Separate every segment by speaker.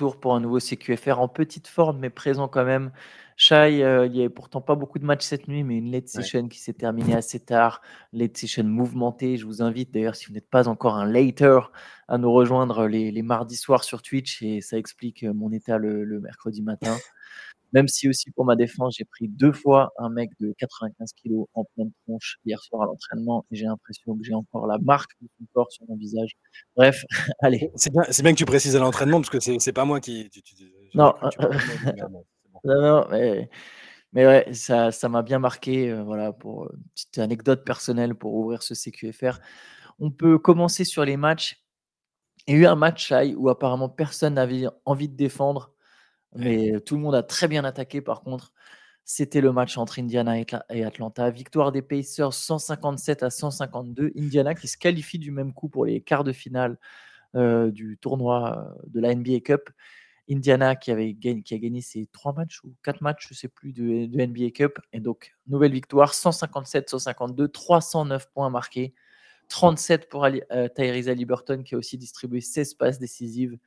Speaker 1: retour pour un nouveau CQFR en petite forme, mais présent quand même. Shai, euh, il n'y avait pourtant pas beaucoup de matchs cette nuit, mais une late session qui s'est terminée assez tard. Late session mouvementée. Je vous invite d'ailleurs, si vous n'êtes pas encore un later, à nous rejoindre les, mardis soirs sur Twitch et ça explique mon état le mercredi matin. Même si aussi pour ma défense, j'ai pris deux fois un mec de 95 kg en pleine tronche hier soir à l'entraînement et j'ai l'impression que j'ai encore la marque de son corps sur mon visage. Bref, allez.
Speaker 2: C'est bien, bien, que tu précises à l'entraînement parce que c'est pas moi qui.
Speaker 1: non, non, non, mais, mais ouais, ça m'a bien marqué. Euh, voilà, pour une petite anecdote personnelle pour ouvrir ce CQFR. On peut commencer sur les matchs. Il y a eu un match où apparemment personne n'avait envie de défendre mais tout le monde a très bien attaqué par contre. C'était le match entre Indiana et Atlanta. Victoire des Pacers 157 à 152. Indiana qui se qualifie du même coup pour les quarts de finale du tournoi de la NBA Cup. Indiana qui, avait gagné, qui a gagné ses trois matchs ou quatre matchs, je ne sais plus, de, NBA Cup. Et donc, nouvelle victoire 157-152, 309 points marqués. 37 pour euh, Tyrese Liberton qui a aussi distribué 16 passes décisives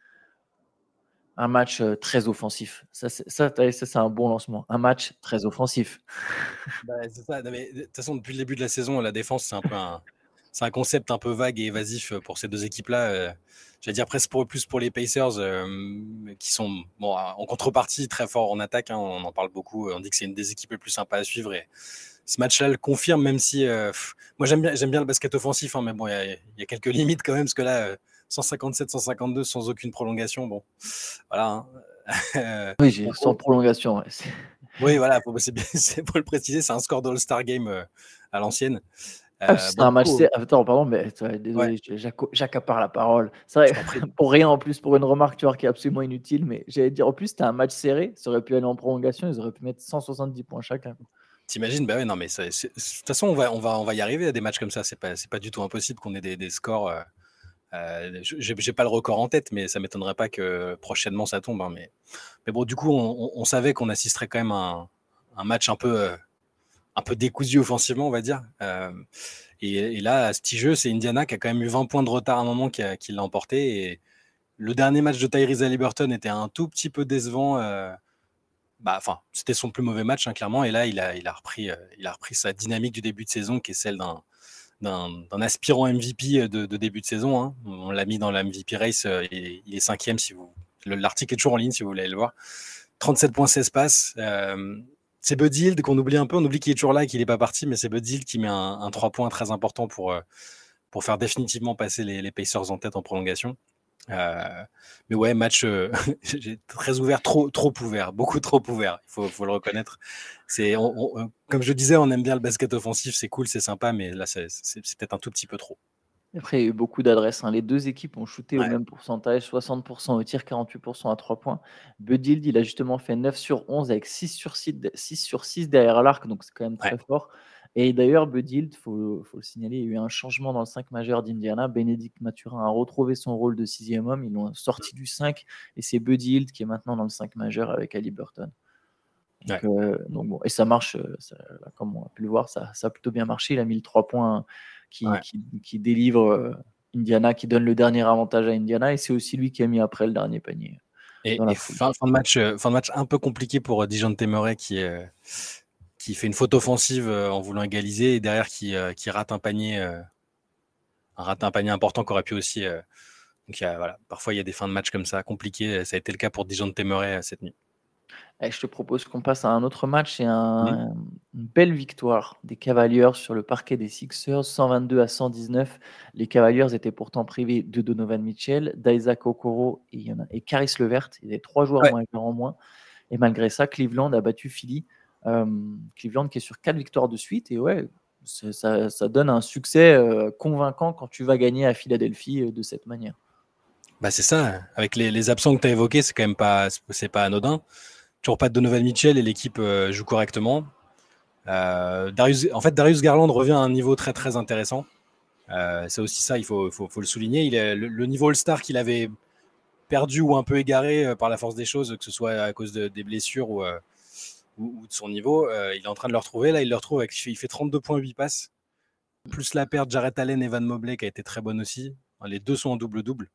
Speaker 1: un match très offensif. Ça, c'est un bon lancement. Un match très offensif.
Speaker 2: Bah, de toute façon, depuis le début de la saison, la défense, c'est un peu un, c'est un concept un peu vague et évasif pour ces deux équipes-là. Je vais dire presque pour, plus pour les Pacers, qui sont bon, en contrepartie très forts en attaque. Hein, on en parle beaucoup. On dit que c'est une des équipes les plus sympas à suivre. Et ce match-là le confirme, même si moi j'aime bien, j'aime bien le basket offensif, hein, mais bon, il y, y, a quelques limites quand même, parce que là 157-152 sans aucune prolongation. Bon, voilà.
Speaker 1: Hein. oui, sans prolongation.
Speaker 2: oui, voilà, c'est pour le préciser, c'est un score d'All-Star Game euh, à l'ancienne.
Speaker 1: Ah, c'est un match. Attends, pardon, mais désolé, j'accapare la parole. C'est vrai, pour rien en plus, pour une remarque tu vois, qui est absolument inutile, mais j'allais dire en plus, c'était un match serré, ça aurait pu aller en prolongation, ils auraient pu mettre 170 points chacun.
Speaker 2: T'imagines Bah ouais, non, mais de toute façon, on va, on, va, on va y arriver à des matchs comme ça. C'est pas, pas du tout impossible qu'on ait des, des scores. Euh, euh, j'ai pas le record en tête, mais ça m'étonnerait pas que prochainement ça tombe. Hein, mais, mais bon, du coup, on, savait qu'on assisterait quand même à un, match un peu, euh, un peu décousu offensivement, on va dire. Euh, et, là, à ce petit jeu, c'est Indiana qui a quand même eu 20 points de retard à un moment qui, qui l'a emporté. Et le dernier match de Tyrese Liberton était un tout petit peu décevant. bah, enfin, c'était son plus mauvais match, hein, clairement. Et là, il a, il, a repris, il a repris sa dynamique du début de saison, qui est celle d'un d'un aspirant MVP de, début de saison. Hein. On l'a mis dans la MVP race, euh, et, il est cinquième si vous. L'article est toujours en ligne si vous voulez le voir. 37.16 passes. Euh, c'est Bud qu'on oublie un peu. On oublie qu'il est toujours là et qu'il n'est pas parti, mais c'est Bud qui met un, 3 points très important pour, euh, pour faire définitivement passer les, les Pacers en tête en prolongation. Euh, mais ouais, match euh, très ouvert, trop, trop ouvert, beaucoup trop ouvert, il faut, faut, le reconnaître. C'est, comme je disais, on aime bien le basket offensif, c'est cool, c'est sympa, mais là, c'est, peut-être un tout petit peu trop.
Speaker 1: Après, il y a eu beaucoup d'adresses. Hein. Les deux équipes ont shooté au même pourcentage, 60% au tir, 48% à 3 points. Budild, il a justement fait 9 sur 11 avec 6 sur 6, 6, sur 6 derrière l'arc, donc c'est quand même très fort. Et d'ailleurs, Bud il faut, faut, le signaler, il y a eu un changement dans le 5 majeur d'Indiana. Bénédicte Mathurin a retrouvé son rôle de sixième homme. Ils l'ont sorti du 5 et c'est Bud Hield qui est maintenant dans le 5 majeur avec Ali Burton. Donc, euh, bon, et ça marche, euh, comme on a pu le voir, ça, ça, a plutôt bien marché. Il a mis le 3 points qui, qui, délivre euh, Indiana, qui donne le dernier avantage à Indiana et c'est aussi lui qui a mis après le dernier panier.
Speaker 2: Et, fin, de match, fin de match un peu compliqué pour Dijon Temeray qui est qui fait une faute offensive euh, en voulant égaliser et derrière qui, euh, qui rate un panier, euh, rate un panier important qu'aurait pu aussi. donc voilà, parfois il y a des fins de match comme ça compliquées. Ça a été le cas pour Dijon de Temeray cette nuit.
Speaker 1: Eh, je te propose qu'on passe à un autre match et un, une belle victoire des Cavaliers sur le parquet des Sixers, 122 à 119. Les Cavaliers étaient pourtant privés de Donovan Mitchell, d'Isaac Okoro et, et Caris Levert. Il y avait trois joueurs moins en moins. Et malgré ça, Cleveland a battu Philly Cleveland qui est sur quatre victoires de suite. Et ouais, ça, ça, donne un succès convaincant quand tu vas gagner à Philadelphie de cette manière.
Speaker 2: Bah c'est ça, avec les, absents que tu as évoqués, c'est quand même pas, c'est pas anodin. Toujours pas de Donovan Mitchell et l'équipe joue correctement. En fait, Darius Garland revient à un niveau très très intéressant. c'est aussi ça, il faut, faut, le souligner. Il est, le, niveau All-Star qu'il avait perdu ou un peu égaré par la force des choses, que ce soit à cause de, des blessures ou, ou, de son niveau, euh, il est en train de le retrouver. Là, il le retrouve avec, il fait 32 points, 8 passes. Plus la perte Jarrett Allen et Van Mobley qui a été très bonne aussi. Les deux sont en double-double.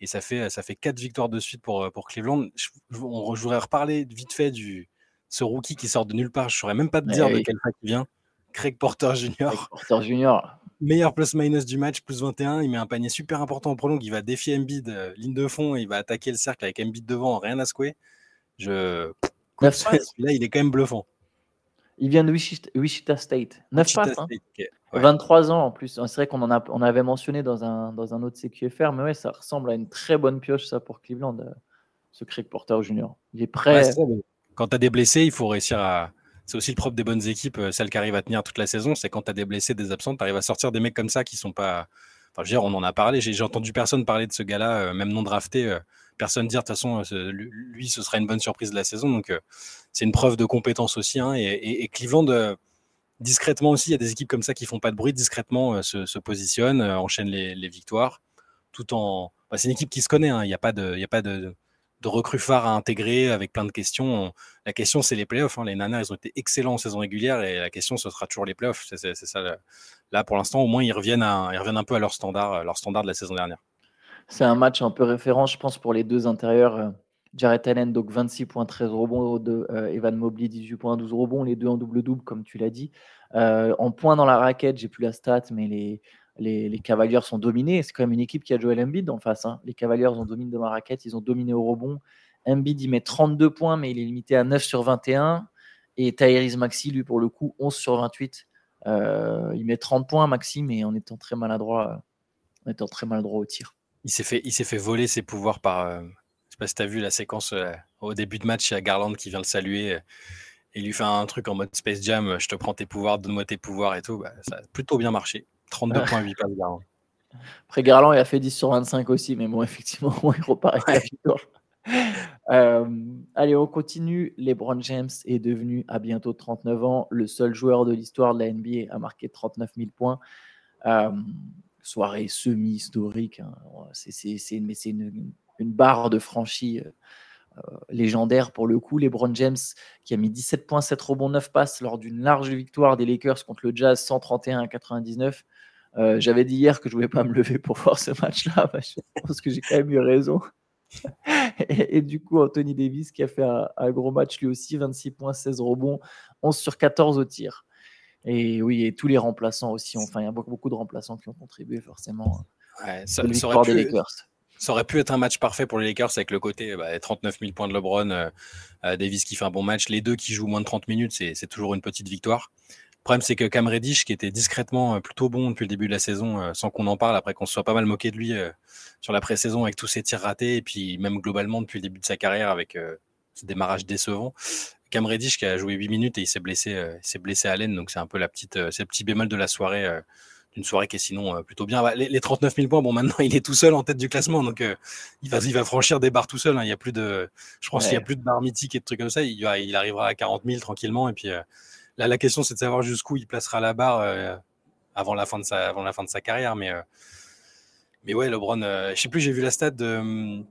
Speaker 2: Et ça fait, ça fait quatre victoires de suite pour, pour Cleveland. Je, on, je voudrais reparler vite fait du ce rookie qui sort de nulle part. Je ne saurais même pas te dire de quel fac il vient. Craig Porter Jr. Craig
Speaker 1: Porter Jr.
Speaker 2: Meilleur plus-minus du match, plus 21. Il met un panier super important en prolong. Il va défier Embiid, euh, ligne de fond. Il va attaquer le cercle avec Embiid devant, rien à secouer. Je... Là, il est quand même bluffant.
Speaker 1: Il vient de Wichita, State. 9 passes. 23 ans en plus. C'est vrai qu'on en a, on avait mentionné dans un, dans un autre CQFR, mais ouais, ça ressemble à une très bonne pioche, ça, pour Cleveland, euh, ce Craig Porter Jr. Il est prêt.
Speaker 2: quand tu as des blessés, il faut réussir à. C'est aussi le propre des bonnes équipes, euh, celles qui arrivent à tenir toute la saison, c'est quand tu as des blessés, des absents, tu arrives à sortir des mecs comme ça qui sont pas. Enfin, je veux dire, on en a parlé. J'ai entendu personne parler de ce gars-là, euh, même non drafté. Personne dire, de toute façon, lui, ce sera une bonne surprise de la saison. Donc, c'est une preuve de compétence aussi. Hein, et, Cleveland discrètement aussi, il y a des équipes comme ça qui font pas de bruit, discrètement euh, se, positionnent, euh, enchaînent les, victoires, tout en. Bah, c'est une équipe qui se connaît. Hein. Il n'y a pas de, y a pas de, recrues phares à intégrer avec plein de questions. La question, c'est les playoffs. Hein. Les Nanas, ils ont été excellents en saison régulière et la question, ce sera toujours les playoffs. C'est ça. Là, pour l'instant, au moins, ils reviennent, ils reviennent un peu à leur standard, leur standard de la saison dernière.
Speaker 1: C'est un match un peu référence, je pense, pour les deux intérieurs. Euh, Jared Allen, donc 26 points, 13 rebonds. Euh, Evan Mobley, 18 points, 12 rebonds. Les deux en double-double, comme tu l'as dit. Euh, en points dans la raquette, j'ai plus la stat, mais les, Cavaliers sont dominés. C'est quand même une équipe qui a Joel Embiid en face. Hein. Les Cavaliers ont dominé dans la raquette, ils ont dominé au rebond. Embiid, il met 32 points, mais il est limité à 9 sur 21. Et Tyrese Maxi, lui, pour le coup, 11 sur 28. Euh, il met 30 points, Maxi, mais en étant très maladroit, en étant très maladroit au tir.
Speaker 2: Il s'est fait, il s'est fait voler ses pouvoirs par, sais pas si tu as vu la séquence euh, au début de match, il y a Garland qui vient le saluer euh, et lui fait un truc en mode Space Jam, je te prends tes pouvoirs, donne-moi tes pouvoirs et tout. Bah, ça a plutôt bien marché. 32,8 passes Garland.
Speaker 1: Après, Garland, il a fait 10 sur 25 aussi, mais bon, effectivement, il repart avec la victoire. Euh, allez, on continue. LeBron James est devenu à bientôt 39 ans le seul joueur de l'histoire de la NBA à marquer 39 000 points. soirée semi-historique. Hein. C'est une, barre de franchie euh, euh, légendaire pour le coup. LeBron James qui a mis 17 points, 7 rebonds, 9 passes lors d'une large victoire des Lakers contre le Jazz 131 à 99. Euh, j'avais dit hier que je ne voulais pas me lever pour voir ce match-là. je pense que j'ai quand même eu raison. et, du coup, Anthony Davis qui a fait un, gros match lui aussi, 26 points, 16 rebonds, 11 sur 14 au tir. Et oui, et tous les remplaçants aussi. Enfin, il y a beaucoup, beaucoup de remplaçants qui ont contribué forcément
Speaker 2: ouais, ça, victoire des Lakers ça aurait pu être un match parfait pour les Lakers avec le côté 39 bah, 000 points de LeBron, euh, euh, Davis qui fait un bon match. Les deux qui jouent moins de 30 minutes, c'est toujours une petite victoire. Le problème, c'est que Cam Reddish, qui était discrètement euh, plutôt bon depuis le début de la saison, sans qu'on en parle, après qu'on se soit pas mal moqué de lui sur la pré-saison avec tous ses tirs ratés, et puis même globalement depuis le début de sa carrière avec ce démarrage décevant. Cam Reddish qui a joué 8 minutes et il s'est blessé, s'est blessé à l'aine, donc c'est un peu la petite, c'est le petit bémol de la soirée une soirée qui est sinon euh, plutôt bien. Les, 39 000 points, bon, maintenant, il est tout seul en tête du classement, donc euh, il, va, il va franchir des barres tout seul. Hein. Il y a plus de, je pense qu'il n'y a plus de barres mythiques et de trucs comme ça. Il, il arrivera à 40 000 tranquillement. Et puis euh, là, la question, c'est de savoir jusqu'où il placera la barre avant, la fin de sa, avant la fin de sa carrière. Mais, mais ouais, LeBron, je sais plus, j'ai vu la stat de,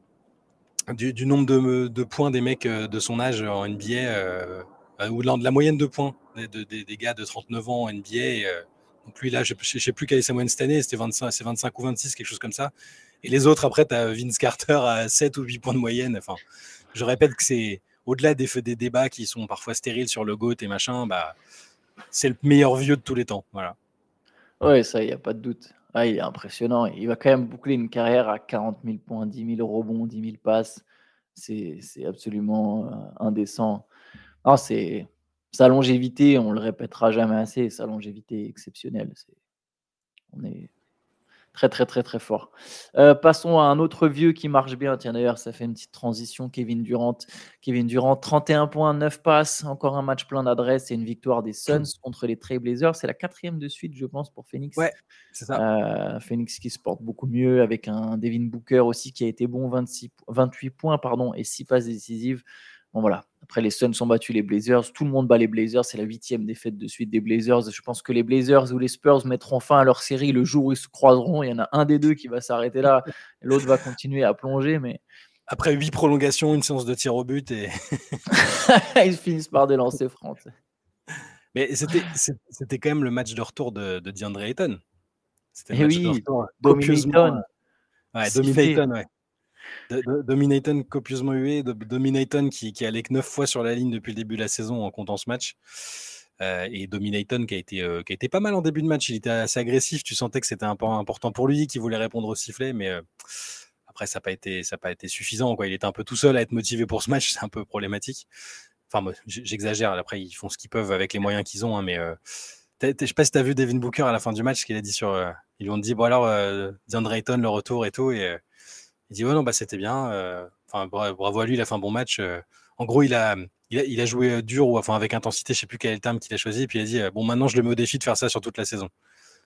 Speaker 2: du, nombre de, points des mecs de son âge en NBA, ou de la, moyenne de points des, des, gars de 39 ans en NBA. Donc lui, là, je ne sais plus quelle est sa moyenne cette année, c'était 25, 25 ou 26, quelque chose comme ça. Et les autres, après, tu as Vince Carter à 7 ou 8 points de moyenne. Enfin, je répète que c'est au-delà des, des débats qui sont parfois stériles sur le GOAT et machin, bah, c'est le meilleur vieux de tous les temps. Voilà.
Speaker 1: Oui, ça, il n'y a pas de doute. Ah, il est impressionnant. Il va quand même boucler une carrière à 40 000 points, 10 000 rebonds, 10 000 passes. C'est absolument euh, indécent. c'est sa longévité, on le répétera jamais assez, sa longévité est exceptionnelle. on est très très très très fort. Euh, passons à un autre vieux qui marche bien. Tiens d'ailleurs, ça fait une petite transition. Kevin Durant, Kevin Durant, 31 points, 9 passes, encore un match plein d'adresse et une victoire des Suns contre les Trailblazers. C'est la quatrième de suite, je pense, pour Phoenix.
Speaker 2: Ouais, c'est ça.
Speaker 1: Euh, Phoenix qui se porte beaucoup mieux avec un Devin Booker aussi qui a été bon, 26, 28 points pardon et 6 passes décisives. Bon, voilà. Après, les Suns ont battu les Blazers. Tout le monde bat les Blazers. C'est la huitième défaite de suite des Blazers. Je pense que les Blazers ou les Spurs mettront fin à leur série le jour où ils se croiseront. Il y en a un des deux qui va s'arrêter là. L'autre va continuer à plonger. Mais
Speaker 2: après huit prolongations, une séance de tir au but et
Speaker 1: ils finissent par des lancers francs.
Speaker 2: Mais c'était, quand même le match de retour de, de DeAndre Ayton.
Speaker 1: C'était le eh match oui, de retour, Ayton.
Speaker 2: Ouais, ouais. Dominaton copieusement hué, Dominaton qui, qui allait que 9 fois sur la ligne depuis le début de la saison en comptant ce match. Euh, et Dominaton qui a, été, euh, qui a été pas mal en début de match. Il était assez agressif. Tu sentais que c'était un point important pour lui, qu'il voulait répondre au sifflet, mais euh, après, ça n'a pas, été, pas été suffisant. Quoi. Il était un peu tout seul à être motivé pour ce match. C'est un peu problématique. Enfin, j'exagère. Après, ils font ce qu'ils peuvent avec les moyens qu'ils ont. Hein, mais je sais pas si tu as vu Devin Booker à la fin du match, ce qu'il a dit sur. ils lui ont dit, bon alors, euh, Ayton, le retour et tout. Et il dit, ouais, non, bah, c'était bien. Enfin, bravo à lui, il a fait un bon match. en gros, il a il a, joué dur ou enfin avec intensité, je sais plus quel est le terme qu'il a choisi, et puis il a dit bon maintenant je le mets au défi de faire ça sur toute la saison.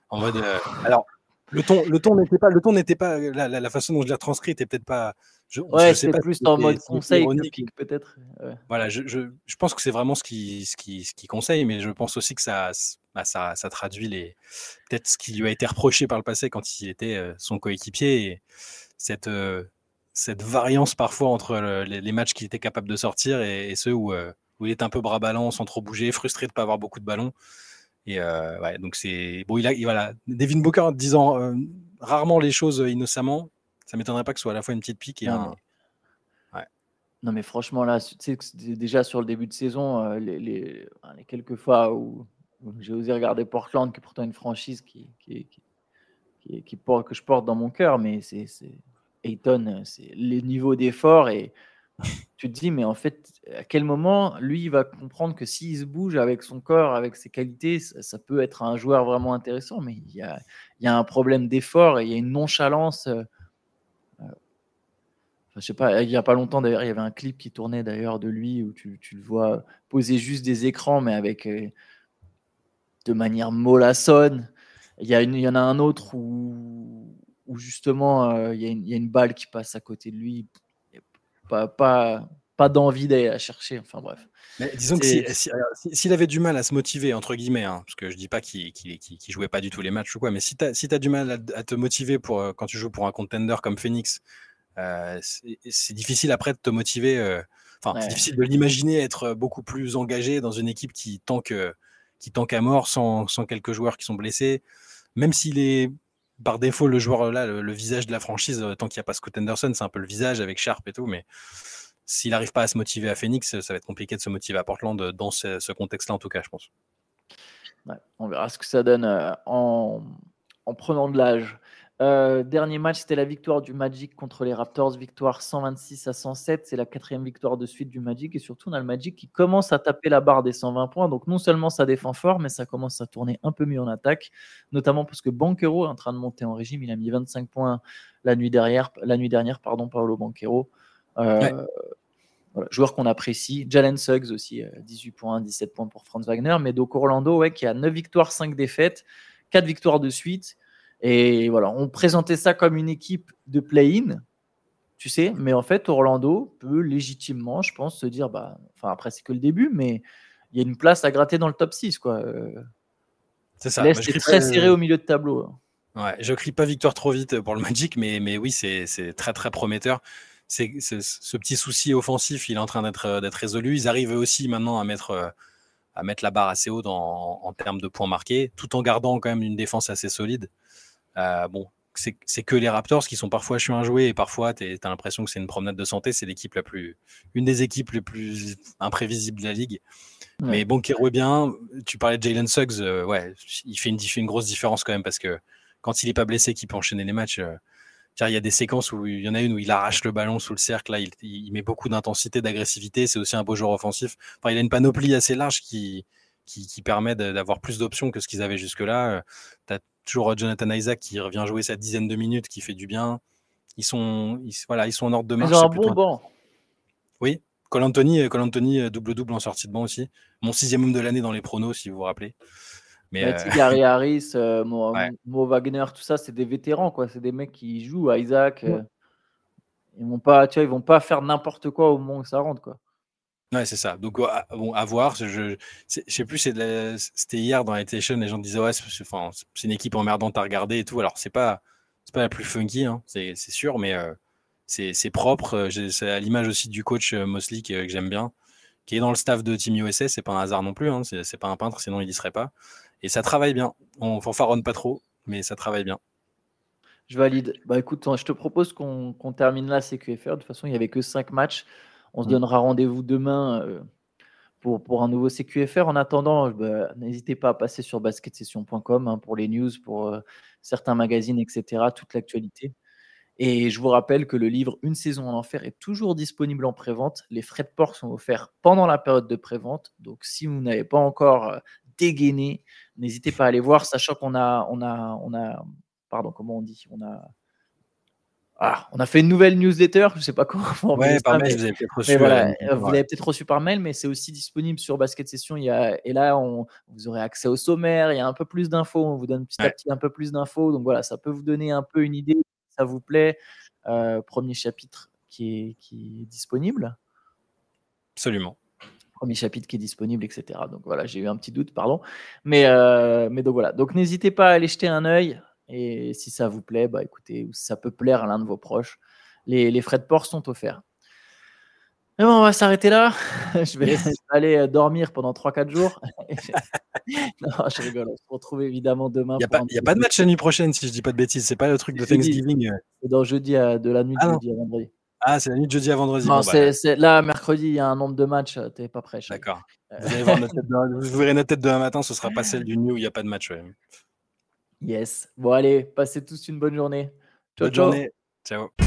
Speaker 2: En mode alors le ton le ton n'était pas le ton n'était pas la, façon dont je l'ai transcrit était peut-être pas
Speaker 1: je, ouais, c'est plus en mode conseil peut-être.
Speaker 2: Voilà, je, je, je, pense que c'est vraiment ce qui, ce, qui, ce qui conseille, mais je pense aussi que ça, bah, ça, ça, traduit les peut-être ce qui lui a été reproché par le passé quand il était son coéquipier et cette cette variance parfois entre les, matchs qu'il était capable de sortir et, ceux où, euh, où, il est un peu bras ballant, sans trop bouger, frustré de ne pas avoir beaucoup de ballons. Et euh, ouais, donc c'est bon. Il a, voilà, Devin Booker disant euh, rarement les choses innocemment. Ça m'étonnerait pas que ce soit à la fois une petite pique et non, un.
Speaker 1: Mais... Ouais. Non mais franchement là, tu sais, déjà sur le début de saison, les, les, quelques fois où, j'ai osé regarder Portland, qui est pourtant une franchise qui, qui, qui, qui porte, que je porte dans mon cœur, mais c'est Ayton, euh, c'est les niveaux d'effort et tu te dis, mais en fait, à quel moment lui il va comprendre que s'il se bouge avec son corps, avec ses qualités, ça, peut être un joueur vraiment intéressant, mais il y a, il y a un problème d'effort et il y a une nonchalance. Euh, euh, je sais pas, il y a pas longtemps d'ailleurs, il y avait un clip qui tournait d'ailleurs de lui où tu, tu, le vois poser juste des écrans, mais avec de manière mollassonne. Il y, a il y en a un autre où où justement euh, il y, a une balle qui passe à côté de lui, pas, pas, pas d'envie d'aller la chercher. Enfin bref.
Speaker 2: Mais disons que s'il avait du mal à se motiver, entre guillemets, hein, parce que je dis pas qu'il qu jouait pas du tout les matchs ou quoi, mais si tu as, du mal à, te motiver pour, euh, quand tu joues pour un contender comme Phoenix, euh, c'est difficile après de te motiver. Enfin, c'est difficile de l'imaginer être beaucoup plus engagé dans une équipe qui tanque, qui tanque à mort sans, sans quelques joueurs qui sont blessés. Même s'il est par défaut, le joueur là, le, visage de la franchise, euh, tant qu'il n'y a pas Scott Anderson, c'est un peu le visage avec Sharp et tout, mais s'il n'arrive pas à se motiver à Phoenix, ça va être compliqué de se motiver à Portland euh, dans ce, contexte-là, en tout cas, je pense.
Speaker 1: on verra ce que ça donne euh, en, en prenant de l'âge. Euh, dernier match, c'était la victoire du Magic contre les Raptors, victoire 126 à 107. C'est la quatrième victoire de suite du Magic. Et surtout, on a le Magic qui commence à taper la barre des 120 points. Donc, non seulement ça défend fort, mais ça commence à tourner un peu mieux en attaque. Notamment parce que Banquero est en train de monter en régime. Il a mis 25 points la nuit dernière, la nuit dernière pardon, Paolo Banquero. Euh, joueur qu'on apprécie. Jalen Suggs aussi, 18 euh, points, 17 points pour Franz Wagner. Mais donc Orlando, ouais, qui a 9 victoires, 5 défaites, 4 victoires de suite. Et voilà, on présentait ça comme une équipe de play-in, tu sais, mais en fait, Orlando peut légitimement, je pense, se dire, bah, enfin, après, c'est que le début, mais il y a une place à gratter dans le top 6, quoi.
Speaker 2: C'est ça.
Speaker 1: L'Est est très serré au milieu de tableau. Hein.
Speaker 2: Ouais, je crie pas victoire trop vite pour le Magic, mais, mais oui, c'est très très prometteur. C'est ce petit souci offensif, il est en train d'être résolu. Ils arrivent aussi maintenant à mettre à mettre la barre assez haut en, en termes de points marqués, tout en gardant quand même une défense assez solide. Euh, bon, c'est que les Raptors qui sont parfois chiants à jouer et parfois tu as l'impression que c'est une promenade de santé. C'est l'équipe la plus, une des équipes les plus imprévisibles de la ligue. Mais bon, qui est bien. Tu parlais de Jalen Suggs, euh, ouais, il fait, une, une, grosse différence quand même parce que quand il est pas blessé, qu'il peut enchaîner les matchs. Euh, il y a des séquences où il y en a une où il arrache le ballon sous le cercle, là, il, il met beaucoup d'intensité, d'agressivité. C'est aussi un beau joueur offensif. Enfin, il a une panoplie assez large qui, qui, qui permet d'avoir plus d'options que ce qu'ils avaient jusque-là. Tu as toujours Jonathan Isaac qui revient jouer sa dizaine de minutes, qui fait du bien. Ils sont, voilà, ils sont en ordre de marche.
Speaker 1: Ils ont un bon banc.
Speaker 2: Oui, Col Anthony, euh, double-double en sortie de banc aussi. Mon sixième homme de l'année dans les pronos, si vous vous rappelez.
Speaker 1: Mais euh, Gary Harris, euh, Mo, Wagner, tout ça, c'est des vétérans, quoi. C'est des mecs qui jouent. Isaac, ils vont pas, tu vois, ils vont pas faire n'importe quoi au moment où ça rentre, quoi.
Speaker 2: Ouais, c'est ça. Donc, bon, à voir. Je, sais plus, c'était hier dans Station, les gens disaient, ouais, c'est une équipe emmerdante à regarder et tout. Alors, c'est pas, pas la plus funky, hein, c'est sûr, mais euh, c'est propre. C'est à l'image aussi du coach euh, Mosley que, j'aime bien, qui est dans le staff de Team USA. C'est pas un hasard non plus, hein, c'est pas un peintre, sinon il y serait pas. Et ça travaille bien. On fanfaronne pas trop, mais ça travaille bien.
Speaker 1: Je valide. Bah écoute, je te propose qu'on termine là CQFR. De toute façon, il n'y avait que 5 matchs. On se mmh. donnera rendez-vous demain euh, pour, pour un nouveau CQFR. En attendant, bah, n'hésitez pas à passer sur basketsession.com hein, pour les news, pour euh, certains magazines, etc. Toute l'actualité. Et je vous rappelle que le livre Une saison en enfer est toujours disponible en prévente. Les frais de port sont offerts pendant la période de prévente. Donc si vous n'avez pas encore euh, dégainé, n'hésitez pas à aller voir, sachant qu'on a, on a, on a, pardon, comment on dit, on a, ah, on a fait une nouvelle newsletter, je ne sais pas comment.
Speaker 2: Ouais, par mail, vous avez peut-être reçu.
Speaker 1: vous l'avez peut-être reçu par mail, mais c'est aussi disponible sur Basket Session. Il y a, et là, on, vous aurez accès au sommaire, il y a un peu plus d'infos, on vous donne petit à petit un peu plus d'infos. Donc voilà, ça peut vous donner un peu une idée ça vous plaît. Euh, premier chapitre qui est, qui est disponible.
Speaker 2: Absolument.
Speaker 1: Premier chapitre qui est disponible, etc. Donc voilà, j'ai eu un petit doute, pardon. Mais, euh, mais donc voilà. Donc n'hésitez pas à aller jeter un œil. Et si ça vous plaît, bah écoutez, ou si ça peut plaire à l'un de vos proches, les, les frais de port sont offerts. Mais bon, on va s'arrêter là. je, vais, aller euh, dormir pendant 3-4 jours. non, je rigole. On se retrouve évidemment demain.
Speaker 2: Il n'y a, pas de match la nuit prochaine, si je dis pas de bêtises. C'est pas le truc de Thanksgiving. Euh.
Speaker 1: C'est dans jeudi à, de la nuit de ah jeudi à vendredi.
Speaker 2: Ah, c'est la nuit de jeudi à vendredi.
Speaker 1: Non, bah, là, mercredi, il y a un nombre de matchs. Tu n'es pas prêt.
Speaker 2: D'accord. Euh. Vous, verrez notre tête demain matin. Ce sera pas celle du nuit où il n'y a pas de match.
Speaker 1: Yes. Bon, allez, passez tous une bonne journée.
Speaker 2: Ciao, bonne journée. Ciao.